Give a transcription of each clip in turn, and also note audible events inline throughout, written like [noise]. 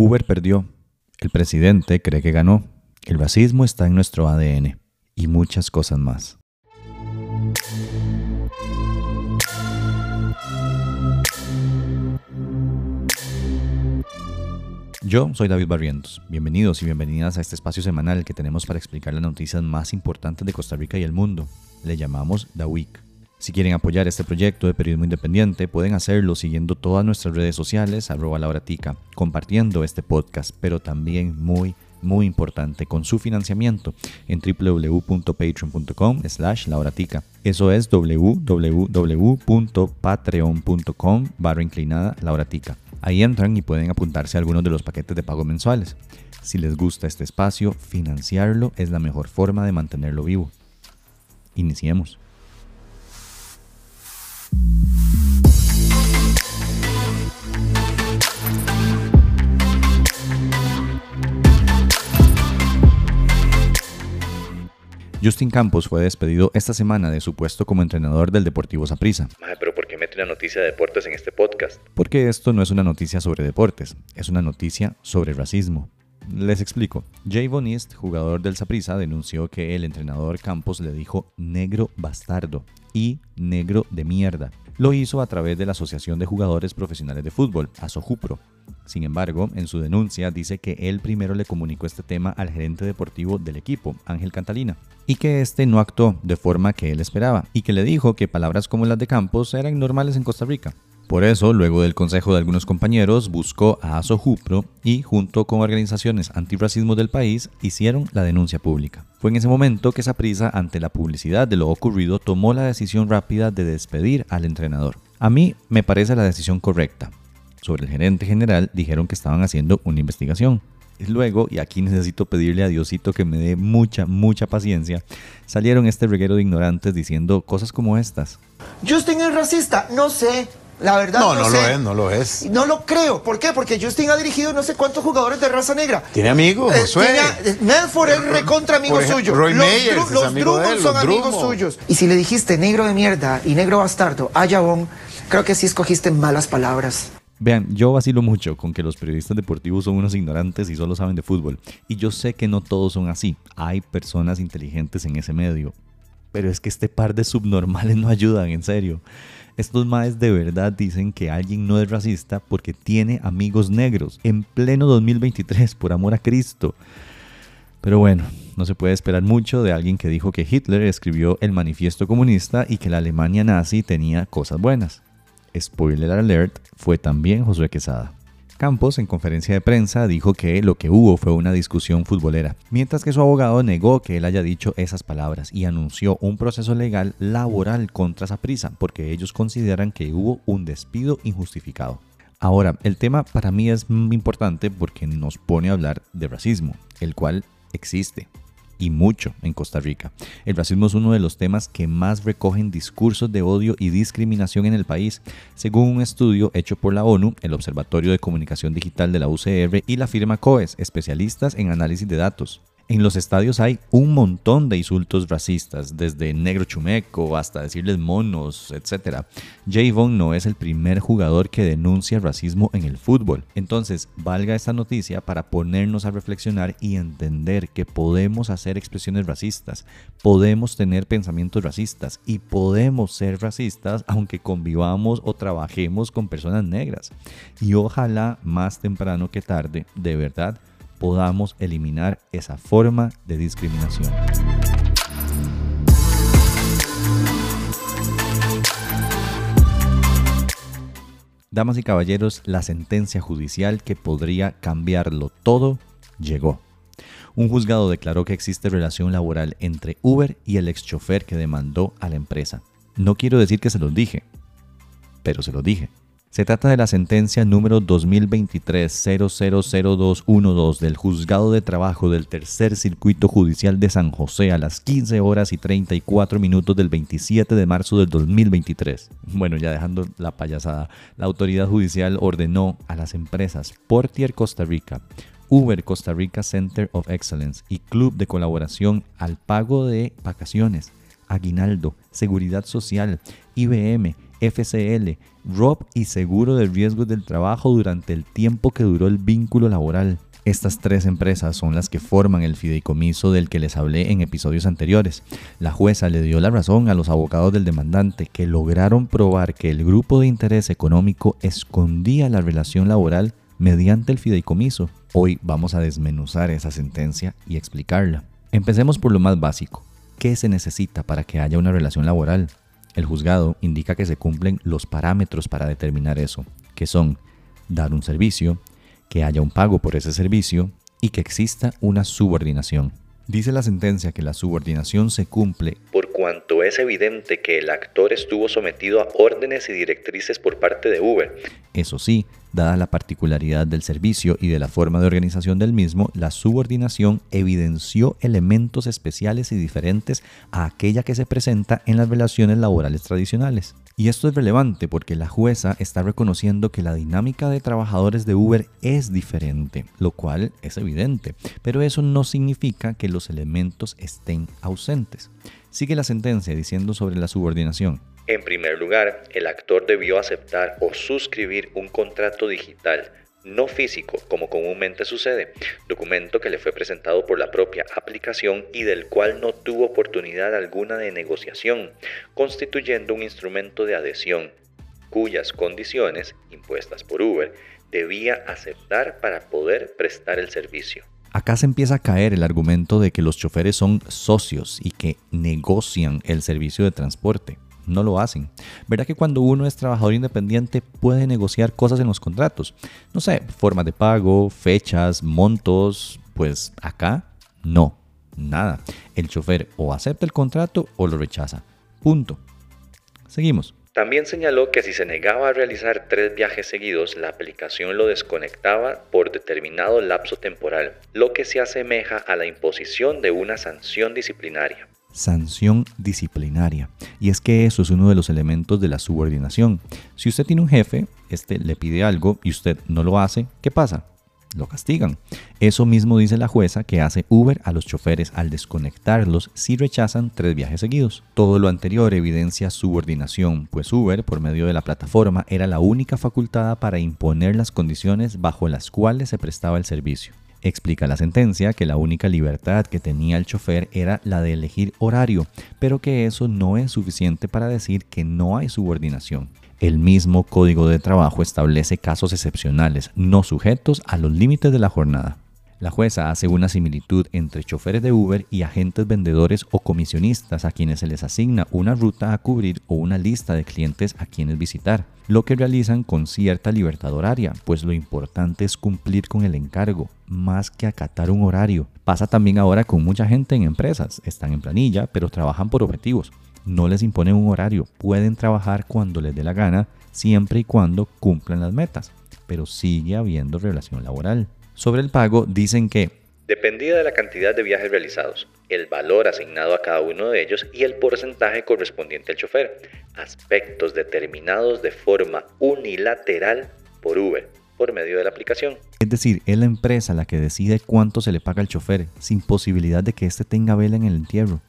Uber perdió. El presidente cree que ganó. El racismo está en nuestro ADN. Y muchas cosas más. Yo soy David Barrientos. Bienvenidos y bienvenidas a este espacio semanal que tenemos para explicar las noticias más importantes de Costa Rica y el mundo. Le llamamos The Week. Si quieren apoyar este proyecto de periodismo independiente, pueden hacerlo siguiendo todas nuestras redes sociales, arroba compartiendo este podcast, pero también muy, muy importante, con su financiamiento en www.patreon.com slash lauratica. Eso es www.patreon.com barra inclinada lauratica. Ahí entran y pueden apuntarse a algunos de los paquetes de pago mensuales. Si les gusta este espacio, financiarlo es la mejor forma de mantenerlo vivo. Iniciemos. Justin Campos fue despedido esta semana de su puesto como entrenador del Deportivo Saprissa. Pero ¿por qué mete una noticia de deportes en este podcast? Porque esto no es una noticia sobre deportes, es una noticia sobre racismo. Les explico. Javon East, jugador del Saprissa, denunció que el entrenador Campos le dijo negro bastardo y negro de mierda. Lo hizo a través de la Asociación de Jugadores Profesionales de Fútbol, ASOJUPRO. Sin embargo, en su denuncia dice que él primero le comunicó este tema al gerente deportivo del equipo, Ángel Cantalina, y que este no actuó de forma que él esperaba, y que le dijo que palabras como las de Campos eran normales en Costa Rica. Por eso, luego del consejo de algunos compañeros, buscó a ASOJUPRO y, junto con organizaciones antirracismo del país, hicieron la denuncia pública. Fue en ese momento que Saprisa, ante la publicidad de lo ocurrido, tomó la decisión rápida de despedir al entrenador. A mí me parece la decisión correcta. Sobre el gerente general dijeron que estaban haciendo una investigación. Luego, y aquí necesito pedirle a Diosito que me dé mucha, mucha paciencia, salieron este reguero de ignorantes diciendo cosas como estas. Justin es racista, no sé. La verdad No, no, no, sé. lo es, no lo es. No lo creo. ¿Por qué? Porque Justin ha dirigido no sé cuántos jugadores de raza negra. Tiene amigos, Eh, Josué. tiene- eh, Medford es recontra amigo ejemplo, suyo. Roy los Meyers Dru- es los amigo Drummond él, son los amigos Drummond. suyos. Y si le dijiste negro de mierda y negro bastardo a Jabón, creo que sí escogiste malas palabras. Vean, yo vacilo mucho con que los periodistas deportivos son unos ignorantes y solo saben de fútbol. Y yo sé que no todos son así. Hay personas inteligentes en ese medio. Pero es que este par de subnormales no ayudan, en serio. Estos maes de verdad dicen que alguien no es racista porque tiene amigos negros. En pleno 2023, por amor a Cristo. Pero bueno, no se puede esperar mucho de alguien que dijo que Hitler escribió el manifiesto comunista y que la Alemania nazi tenía cosas buenas. Spoiler alert, fue también Josué Quesada. Campos, en conferencia de prensa, dijo que lo que hubo fue una discusión futbolera, mientras que su abogado negó que él haya dicho esas palabras y anunció un proceso legal laboral contra Saprissa porque ellos consideran que hubo un despido injustificado. Ahora, el tema para mí es importante porque nos pone a hablar de racismo, el cual existe y mucho en Costa Rica. El racismo es uno de los temas que más recogen discursos de odio y discriminación en el país, según un estudio hecho por la ONU, el Observatorio de Comunicación Digital de la UCR y la firma COES, especialistas en análisis de datos. En los estadios hay un montón de insultos racistas, desde negro chumeco hasta decirles monos, etc. Javon no es el primer jugador que denuncia racismo en el fútbol. Entonces, valga esta noticia para ponernos a reflexionar y entender que podemos hacer expresiones racistas, podemos tener pensamientos racistas y podemos ser racistas aunque convivamos o trabajemos con personas negras. Y ojalá más temprano que tarde, de verdad, podamos eliminar esa forma de discriminación. Damas y caballeros, la sentencia judicial que podría cambiarlo todo llegó. Un juzgado declaró que existe relación laboral entre Uber y el ex chofer que demandó a la empresa. No quiero decir que se los dije, pero se los dije. Se trata de la sentencia número 2023-000212 del Juzgado de Trabajo del Tercer Circuito Judicial de San José a las 15 horas y 34 minutos del 27 de marzo del 2023. Bueno, ya dejando la payasada, la autoridad judicial ordenó a las empresas Portier Costa Rica, Uber Costa Rica Center of Excellence y Club de Colaboración al pago de vacaciones, aguinaldo, seguridad social, IBM, FCL, ROP y seguro de riesgos del trabajo durante el tiempo que duró el vínculo laboral. Estas tres empresas son las que forman el fideicomiso del que les hablé en episodios anteriores. La jueza le dio la razón a los abogados del demandante que lograron probar que el grupo de interés económico escondía la relación laboral mediante el fideicomiso. Hoy vamos a desmenuzar esa sentencia y explicarla. Empecemos por lo más básico. ¿Qué se necesita para que haya una relación laboral? El juzgado indica que se cumplen los parámetros para determinar eso, que son dar un servicio, que haya un pago por ese servicio y que exista una subordinación. Dice la sentencia que la subordinación se cumple por cuanto es evidente que el actor estuvo sometido a órdenes y directrices por parte de Uber. Eso sí, dada la particularidad del servicio y de la forma de organización del mismo, la subordinación evidenció elementos especiales y diferentes a aquella que se presenta en las relaciones laborales tradicionales. Y esto es relevante porque la jueza está reconociendo que la dinámica de trabajadores de Uber es diferente, lo cual es evidente, pero eso no significa que los elementos estén ausentes. Sigue la sentencia diciendo sobre la subordinación. En primer lugar, el actor debió aceptar o suscribir un contrato digital no físico, como comúnmente sucede, documento que le fue presentado por la propia aplicación y del cual no tuvo oportunidad alguna de negociación, constituyendo un instrumento de adhesión, cuyas condiciones, impuestas por Uber, debía aceptar para poder prestar el servicio. Acá se empieza a caer el argumento de que los choferes son socios y que negocian el servicio de transporte no lo hacen. ¿Verdad que cuando uno es trabajador independiente puede negociar cosas en los contratos? No sé, formas de pago, fechas, montos, pues acá no, nada. El chofer o acepta el contrato o lo rechaza. Punto. Seguimos. También señaló que si se negaba a realizar tres viajes seguidos, la aplicación lo desconectaba por determinado lapso temporal, lo que se asemeja a la imposición de una sanción disciplinaria sanción disciplinaria. Y es que eso es uno de los elementos de la subordinación. Si usted tiene un jefe, este le pide algo y usted no lo hace, ¿qué pasa? Lo castigan. Eso mismo dice la jueza que hace Uber a los choferes al desconectarlos si rechazan tres viajes seguidos. Todo lo anterior evidencia subordinación, pues Uber, por medio de la plataforma, era la única facultada para imponer las condiciones bajo las cuales se prestaba el servicio. Explica la sentencia que la única libertad que tenía el chofer era la de elegir horario, pero que eso no es suficiente para decir que no hay subordinación. El mismo código de trabajo establece casos excepcionales, no sujetos a los límites de la jornada. La jueza hace una similitud entre choferes de Uber y agentes vendedores o comisionistas a quienes se les asigna una ruta a cubrir o una lista de clientes a quienes visitar, lo que realizan con cierta libertad horaria, pues lo importante es cumplir con el encargo, más que acatar un horario. Pasa también ahora con mucha gente en empresas, están en planilla, pero trabajan por objetivos. No les imponen un horario, pueden trabajar cuando les dé la gana, siempre y cuando cumplan las metas, pero sigue habiendo relación laboral. Sobre el pago dicen que dependía de la cantidad de viajes realizados, el valor asignado a cada uno de ellos y el porcentaje correspondiente al chofer, aspectos determinados de forma unilateral por Uber por medio de la aplicación. Es decir, es la empresa la que decide cuánto se le paga al chofer, sin posibilidad de que éste tenga vela en el entierro.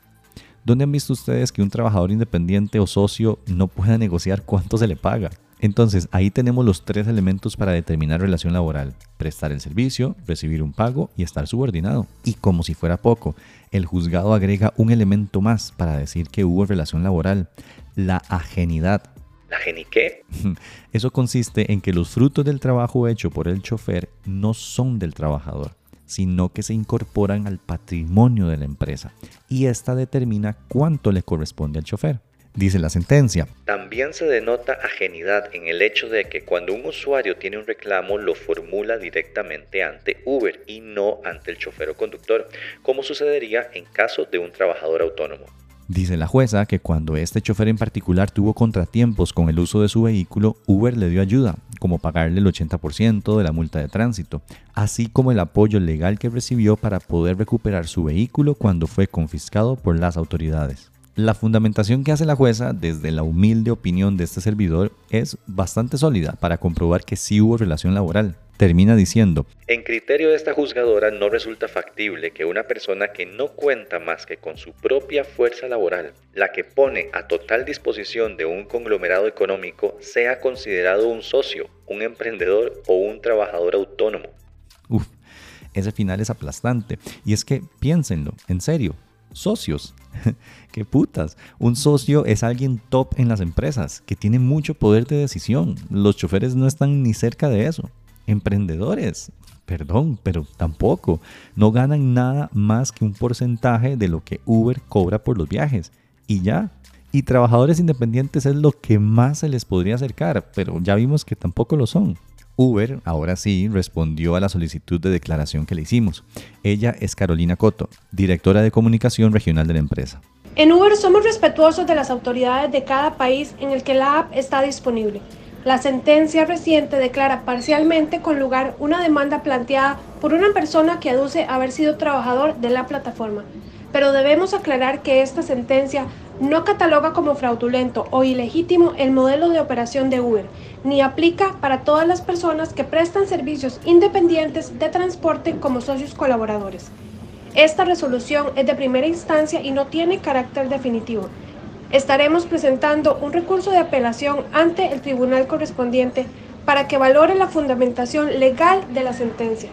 ¿Dónde han visto ustedes que un trabajador independiente o socio no pueda negociar cuánto se le paga? Entonces, ahí tenemos los tres elementos para determinar relación laboral. Prestar el servicio, recibir un pago y estar subordinado. Y como si fuera poco, el juzgado agrega un elemento más para decir que hubo relación laboral, la ajenidad. ¿La qué? [laughs] Eso consiste en que los frutos del trabajo hecho por el chofer no son del trabajador, sino que se incorporan al patrimonio de la empresa y esta determina cuánto le corresponde al chofer dice la sentencia. También se denota ajenidad en el hecho de que cuando un usuario tiene un reclamo lo formula directamente ante Uber y no ante el chofer o conductor, como sucedería en caso de un trabajador autónomo. Dice la jueza que cuando este chofer en particular tuvo contratiempos con el uso de su vehículo, Uber le dio ayuda, como pagarle el 80% de la multa de tránsito, así como el apoyo legal que recibió para poder recuperar su vehículo cuando fue confiscado por las autoridades. La fundamentación que hace la jueza desde la humilde opinión de este servidor es bastante sólida para comprobar que sí hubo relación laboral. Termina diciendo, En criterio de esta juzgadora no resulta factible que una persona que no cuenta más que con su propia fuerza laboral, la que pone a total disposición de un conglomerado económico, sea considerado un socio, un emprendedor o un trabajador autónomo. Uf, ese final es aplastante. Y es que piénsenlo, en serio, socios. [laughs] Qué putas. Un socio es alguien top en las empresas, que tiene mucho poder de decisión. Los choferes no están ni cerca de eso. Emprendedores, perdón, pero tampoco. No ganan nada más que un porcentaje de lo que Uber cobra por los viajes. Y ya. Y trabajadores independientes es lo que más se les podría acercar, pero ya vimos que tampoco lo son. Uber, ahora sí, respondió a la solicitud de declaración que le hicimos. Ella es Carolina Coto, directora de comunicación regional de la empresa. En Uber somos respetuosos de las autoridades de cada país en el que la app está disponible. La sentencia reciente declara parcialmente con lugar una demanda planteada por una persona que aduce haber sido trabajador de la plataforma. Pero debemos aclarar que esta sentencia no cataloga como fraudulento o ilegítimo el modelo de operación de Uber, ni aplica para todas las personas que prestan servicios independientes de transporte como socios colaboradores. Esta resolución es de primera instancia y no tiene carácter definitivo. Estaremos presentando un recurso de apelación ante el tribunal correspondiente para que valore la fundamentación legal de la sentencia.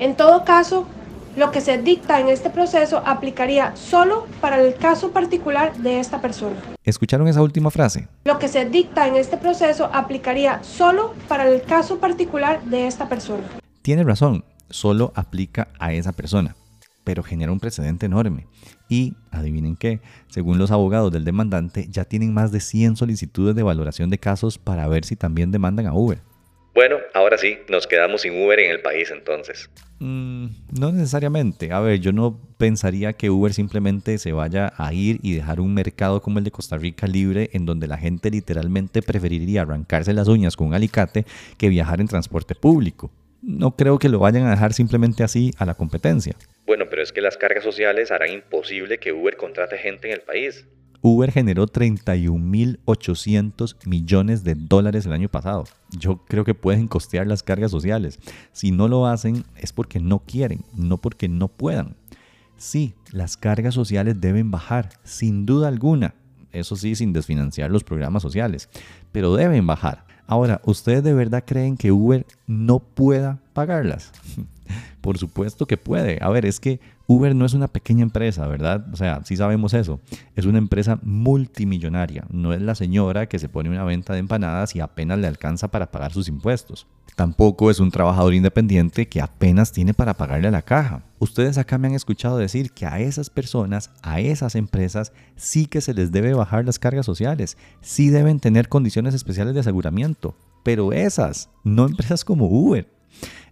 En todo caso, lo que se dicta en este proceso aplicaría solo para el caso particular de esta persona. ¿Escucharon esa última frase? Lo que se dicta en este proceso aplicaría solo para el caso particular de esta persona. Tiene razón, solo aplica a esa persona, pero genera un precedente enorme. Y, adivinen qué, según los abogados del demandante, ya tienen más de 100 solicitudes de valoración de casos para ver si también demandan a Uber. Bueno, ahora sí, nos quedamos sin Uber en el país entonces. Mm, no necesariamente. A ver, yo no pensaría que Uber simplemente se vaya a ir y dejar un mercado como el de Costa Rica libre en donde la gente literalmente preferiría arrancarse las uñas con un alicate que viajar en transporte público. No creo que lo vayan a dejar simplemente así a la competencia. Bueno, pero es que las cargas sociales harán imposible que Uber contrate gente en el país. Uber generó 31.800 millones de dólares el año pasado. Yo creo que pueden costear las cargas sociales. Si no lo hacen es porque no quieren, no porque no puedan. Sí, las cargas sociales deben bajar, sin duda alguna. Eso sí, sin desfinanciar los programas sociales. Pero deben bajar. Ahora, ¿ustedes de verdad creen que Uber no pueda pagarlas? [laughs] Por supuesto que puede. A ver, es que Uber no es una pequeña empresa, ¿verdad? O sea, sí sabemos eso. Es una empresa multimillonaria. No es la señora que se pone una venta de empanadas y apenas le alcanza para pagar sus impuestos. Tampoco es un trabajador independiente que apenas tiene para pagarle a la caja. Ustedes acá me han escuchado decir que a esas personas, a esas empresas, sí que se les debe bajar las cargas sociales, sí deben tener condiciones especiales de aseguramiento, pero esas, no empresas como Uber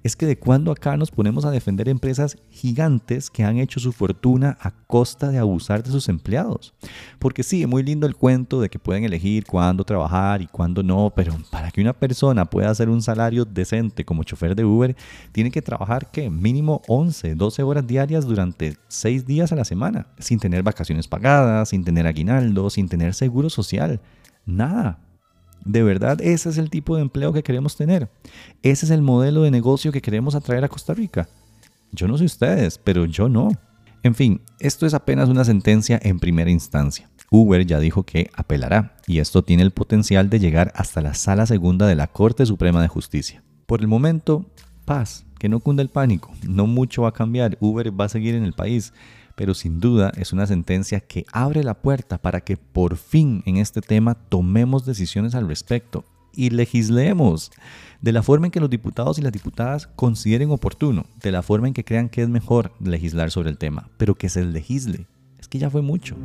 es que de cuando acá nos ponemos a defender empresas gigantes que han hecho su fortuna a costa de abusar de sus empleados. Porque sí, es muy lindo el cuento de que pueden elegir cuándo trabajar y cuándo no, pero para que una persona pueda hacer un salario decente como chofer de Uber, tiene que trabajar que mínimo 11, 12 horas diarias durante 6 días a la semana, sin tener vacaciones pagadas, sin tener aguinaldo, sin tener seguro social. Nada, de verdad, ese es el tipo de empleo que queremos tener. Ese es el modelo de negocio que queremos atraer a Costa Rica. Yo no sé ustedes, pero yo no. En fin, esto es apenas una sentencia en primera instancia. Uber ya dijo que apelará, y esto tiene el potencial de llegar hasta la sala segunda de la Corte Suprema de Justicia. Por el momento, paz, que no cunda el pánico, no mucho va a cambiar, Uber va a seguir en el país, pero sin duda es una sentencia que abre la puerta para que por fin en este tema tomemos decisiones al respecto y legislemos de la forma en que los diputados y las diputadas consideren oportuno, de la forma en que crean que es mejor legislar sobre el tema, pero que se legisle. Es que ya fue mucho.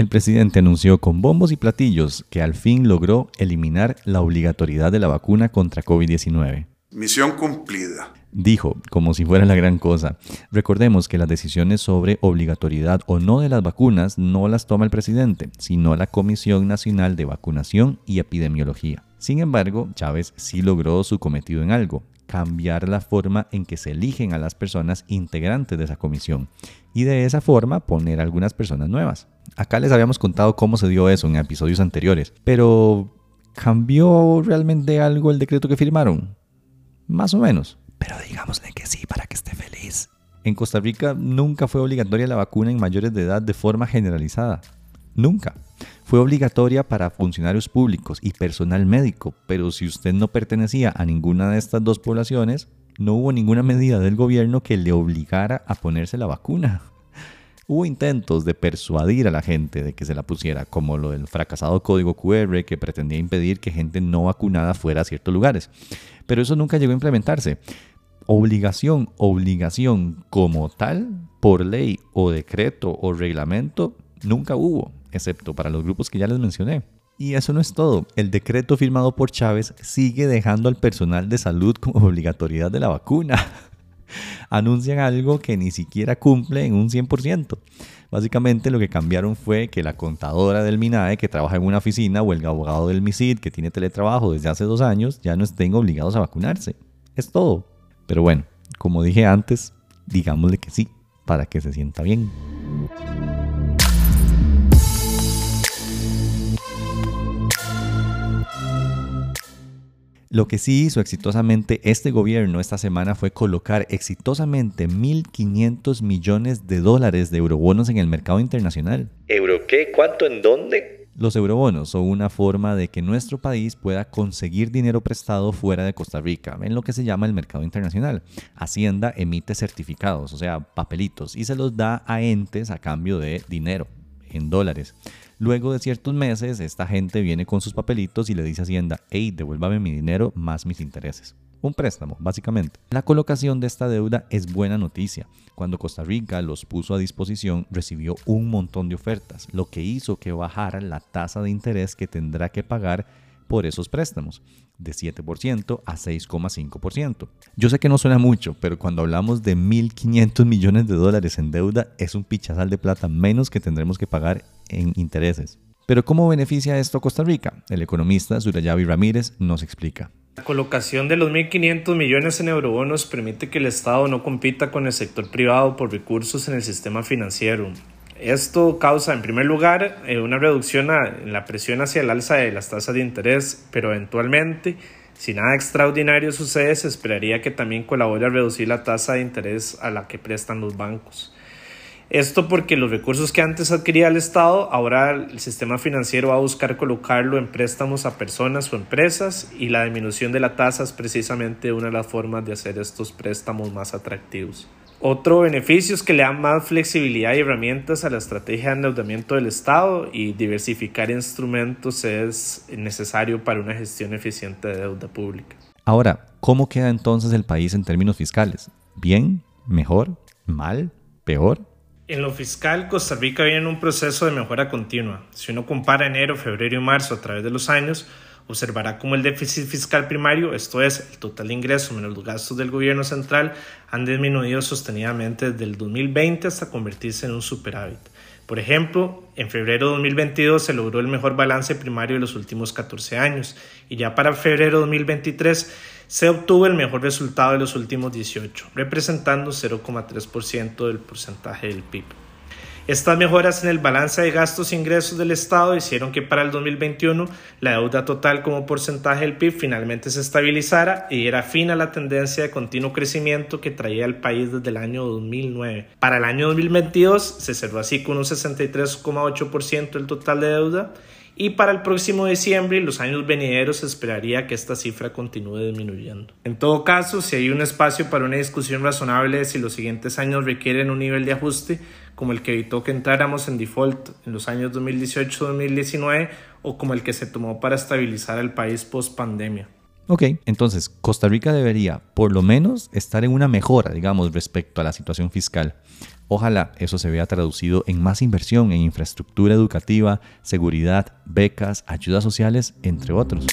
El presidente anunció con bombos y platillos que al fin logró eliminar la obligatoriedad de la vacuna contra COVID-19. Misión cumplida. Dijo, como si fuera la gran cosa. Recordemos que las decisiones sobre obligatoriedad o no de las vacunas no las toma el presidente, sino la Comisión Nacional de Vacunación y Epidemiología. Sin embargo, Chávez sí logró su cometido en algo, cambiar la forma en que se eligen a las personas integrantes de esa comisión y de esa forma poner algunas personas nuevas. Acá les habíamos contado cómo se dio eso en episodios anteriores, pero ¿cambió realmente algo el decreto que firmaron? Más o menos. Pero digámosle que sí para que esté feliz. En Costa Rica nunca fue obligatoria la vacuna en mayores de edad de forma generalizada. Nunca. Fue obligatoria para funcionarios públicos y personal médico, pero si usted no pertenecía a ninguna de estas dos poblaciones, no hubo ninguna medida del gobierno que le obligara a ponerse la vacuna. Hubo intentos de persuadir a la gente de que se la pusiera, como lo del fracasado código QR que pretendía impedir que gente no vacunada fuera a ciertos lugares. Pero eso nunca llegó a implementarse. Obligación, obligación como tal, por ley o decreto o reglamento, nunca hubo excepto para los grupos que ya les mencioné. Y eso no es todo. El decreto firmado por Chávez sigue dejando al personal de salud como obligatoriedad de la vacuna. [laughs] Anuncian algo que ni siquiera cumple en un 100%. Básicamente lo que cambiaron fue que la contadora del MINAE que trabaja en una oficina o el abogado del MISID que tiene teletrabajo desde hace dos años ya no estén obligados a vacunarse. Es todo. Pero bueno, como dije antes, digámosle que sí, para que se sienta bien. Lo que sí hizo exitosamente este gobierno esta semana fue colocar exitosamente 1.500 millones de dólares de eurobonos en el mercado internacional. ¿Euro qué? ¿Cuánto? ¿En dónde? Los eurobonos son una forma de que nuestro país pueda conseguir dinero prestado fuera de Costa Rica, en lo que se llama el mercado internacional. Hacienda emite certificados, o sea, papelitos, y se los da a entes a cambio de dinero, en dólares. Luego de ciertos meses, esta gente viene con sus papelitos y le dice a Hacienda, hey, devuélvame mi dinero más mis intereses. Un préstamo, básicamente. La colocación de esta deuda es buena noticia. Cuando Costa Rica los puso a disposición, recibió un montón de ofertas, lo que hizo que bajara la tasa de interés que tendrá que pagar por esos préstamos, de 7% a 6,5%. Yo sé que no suena mucho, pero cuando hablamos de 1.500 millones de dólares en deuda, es un pichazal de plata menos que tendremos que pagar en intereses. Pero ¿cómo beneficia esto a Costa Rica? El economista Surayavi Ramírez nos explica. La colocación de los 1.500 millones en eurobonos permite que el Estado no compita con el sector privado por recursos en el sistema financiero. Esto causa, en primer lugar, eh, una reducción en la presión hacia el alza de las tasas de interés, pero eventualmente, si nada extraordinario sucede, se esperaría que también colabore a reducir la tasa de interés a la que prestan los bancos. Esto porque los recursos que antes adquiría el Estado, ahora el sistema financiero va a buscar colocarlo en préstamos a personas o empresas y la disminución de la tasa es precisamente una de las formas de hacer estos préstamos más atractivos. Otro beneficio es que le dan más flexibilidad y herramientas a la estrategia de endeudamiento del Estado y diversificar instrumentos es necesario para una gestión eficiente de deuda pública. Ahora, ¿cómo queda entonces el país en términos fiscales? ¿Bien? ¿Mejor? ¿Mal? ¿Peor? En lo fiscal, Costa Rica viene en un proceso de mejora continua. Si uno compara enero, febrero y marzo a través de los años, observará cómo el déficit fiscal primario, esto es, el total de ingresos menos los gastos del gobierno central, han disminuido sostenidamente desde el 2020 hasta convertirse en un superávit. Por ejemplo, en febrero de 2022 se logró el mejor balance primario de los últimos 14 años y ya para febrero de 2023 se obtuvo el mejor resultado de los últimos 18, representando 0,3% del porcentaje del PIB. Estas mejoras en el balance de gastos e ingresos del Estado hicieron que para el 2021 la deuda total como porcentaje del PIB finalmente se estabilizara y diera fin a la tendencia de continuo crecimiento que traía el país desde el año 2009. Para el año 2022 se cerró así con un 63,8% del total de deuda y para el próximo diciembre y los años venideros se esperaría que esta cifra continúe disminuyendo. En todo caso, si hay un espacio para una discusión razonable de si los siguientes años requieren un nivel de ajuste, como el que evitó que entráramos en default en los años 2018-2019 o como el que se tomó para estabilizar el país post pandemia. Ok, entonces Costa Rica debería por lo menos estar en una mejora, digamos, respecto a la situación fiscal. Ojalá eso se vea traducido en más inversión en infraestructura educativa, seguridad, becas, ayudas sociales, entre otros.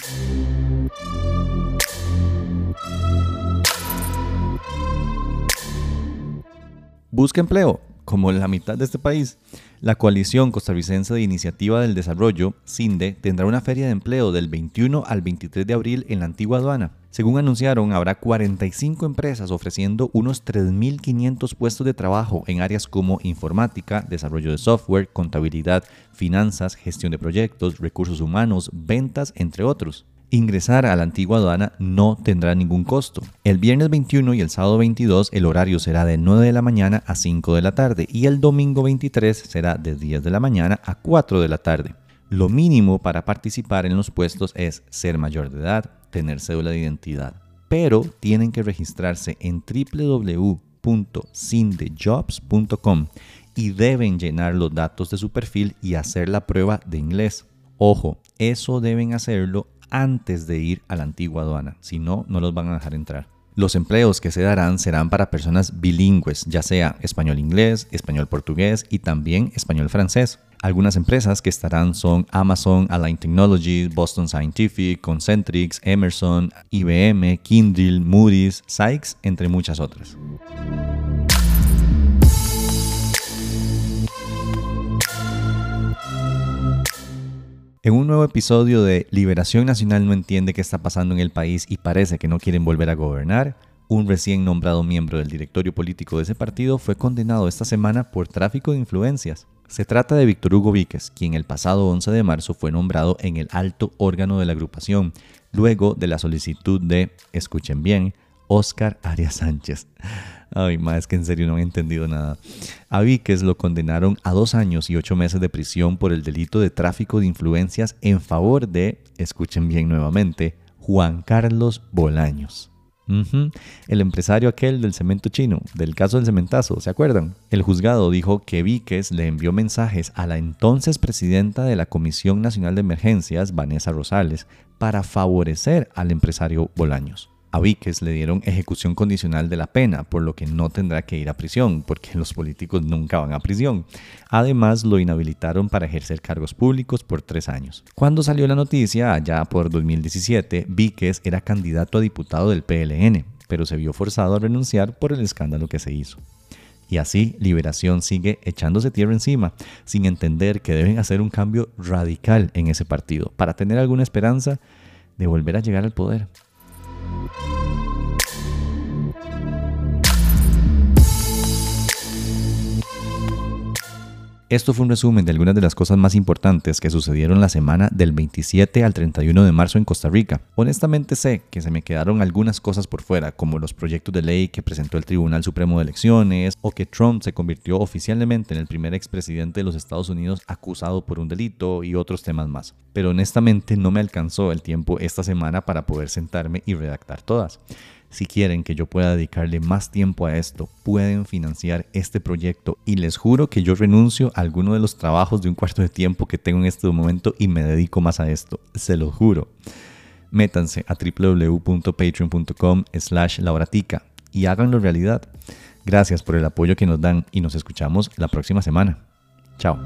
Busca empleo. Como la mitad de este país. La Coalición Costarricense de Iniciativa del Desarrollo, CINDE, tendrá una feria de empleo del 21 al 23 de abril en la antigua aduana. Según anunciaron, habrá 45 empresas ofreciendo unos 3.500 puestos de trabajo en áreas como informática, desarrollo de software, contabilidad, finanzas, gestión de proyectos, recursos humanos, ventas, entre otros. Ingresar a la antigua aduana no tendrá ningún costo. El viernes 21 y el sábado 22 el horario será de 9 de la mañana a 5 de la tarde y el domingo 23 será de 10 de la mañana a 4 de la tarde. Lo mínimo para participar en los puestos es ser mayor de edad, tener cédula de identidad, pero tienen que registrarse en www.sindejobs.com y deben llenar los datos de su perfil y hacer la prueba de inglés. Ojo, eso deben hacerlo antes de ir a la antigua aduana, si no, no los van a dejar entrar. Los empleos que se darán serán para personas bilingües, ya sea español-inglés, español-portugués y también español-francés. Algunas empresas que estarán son Amazon, Align Technologies, Boston Scientific, Concentrix, Emerson, IBM, Kindle, Moody's, Sykes, entre muchas otras. En un nuevo episodio de Liberación Nacional no entiende qué está pasando en el país y parece que no quieren volver a gobernar, un recién nombrado miembro del directorio político de ese partido fue condenado esta semana por tráfico de influencias. Se trata de Víctor Hugo Víquez, quien el pasado 11 de marzo fue nombrado en el alto órgano de la agrupación, luego de la solicitud de, escuchen bien, Oscar Arias Sánchez. Ay, más es que en serio no he entendido nada. A Víquez lo condenaron a dos años y ocho meses de prisión por el delito de tráfico de influencias en favor de, escuchen bien nuevamente, Juan Carlos Bolaños. El empresario aquel del cemento chino, del caso del cementazo, ¿se acuerdan? El juzgado dijo que Víquez le envió mensajes a la entonces presidenta de la Comisión Nacional de Emergencias, Vanessa Rosales, para favorecer al empresario Bolaños. A Víquez le dieron ejecución condicional de la pena, por lo que no tendrá que ir a prisión, porque los políticos nunca van a prisión. Además, lo inhabilitaron para ejercer cargos públicos por tres años. Cuando salió la noticia, allá por 2017, Víquez era candidato a diputado del PLN, pero se vio forzado a renunciar por el escándalo que se hizo. Y así, Liberación sigue echándose tierra encima, sin entender que deben hacer un cambio radical en ese partido para tener alguna esperanza de volver a llegar al poder. Thank you. Esto fue un resumen de algunas de las cosas más importantes que sucedieron la semana del 27 al 31 de marzo en Costa Rica. Honestamente sé que se me quedaron algunas cosas por fuera, como los proyectos de ley que presentó el Tribunal Supremo de Elecciones, o que Trump se convirtió oficialmente en el primer expresidente de los Estados Unidos acusado por un delito y otros temas más. Pero honestamente no me alcanzó el tiempo esta semana para poder sentarme y redactar todas. Si quieren que yo pueda dedicarle más tiempo a esto, pueden financiar este proyecto y les juro que yo renuncio a alguno de los trabajos de un cuarto de tiempo que tengo en este momento y me dedico más a esto, se lo juro. Métanse a www.patreon.com slash lauratica y háganlo realidad. Gracias por el apoyo que nos dan y nos escuchamos la próxima semana. Chao.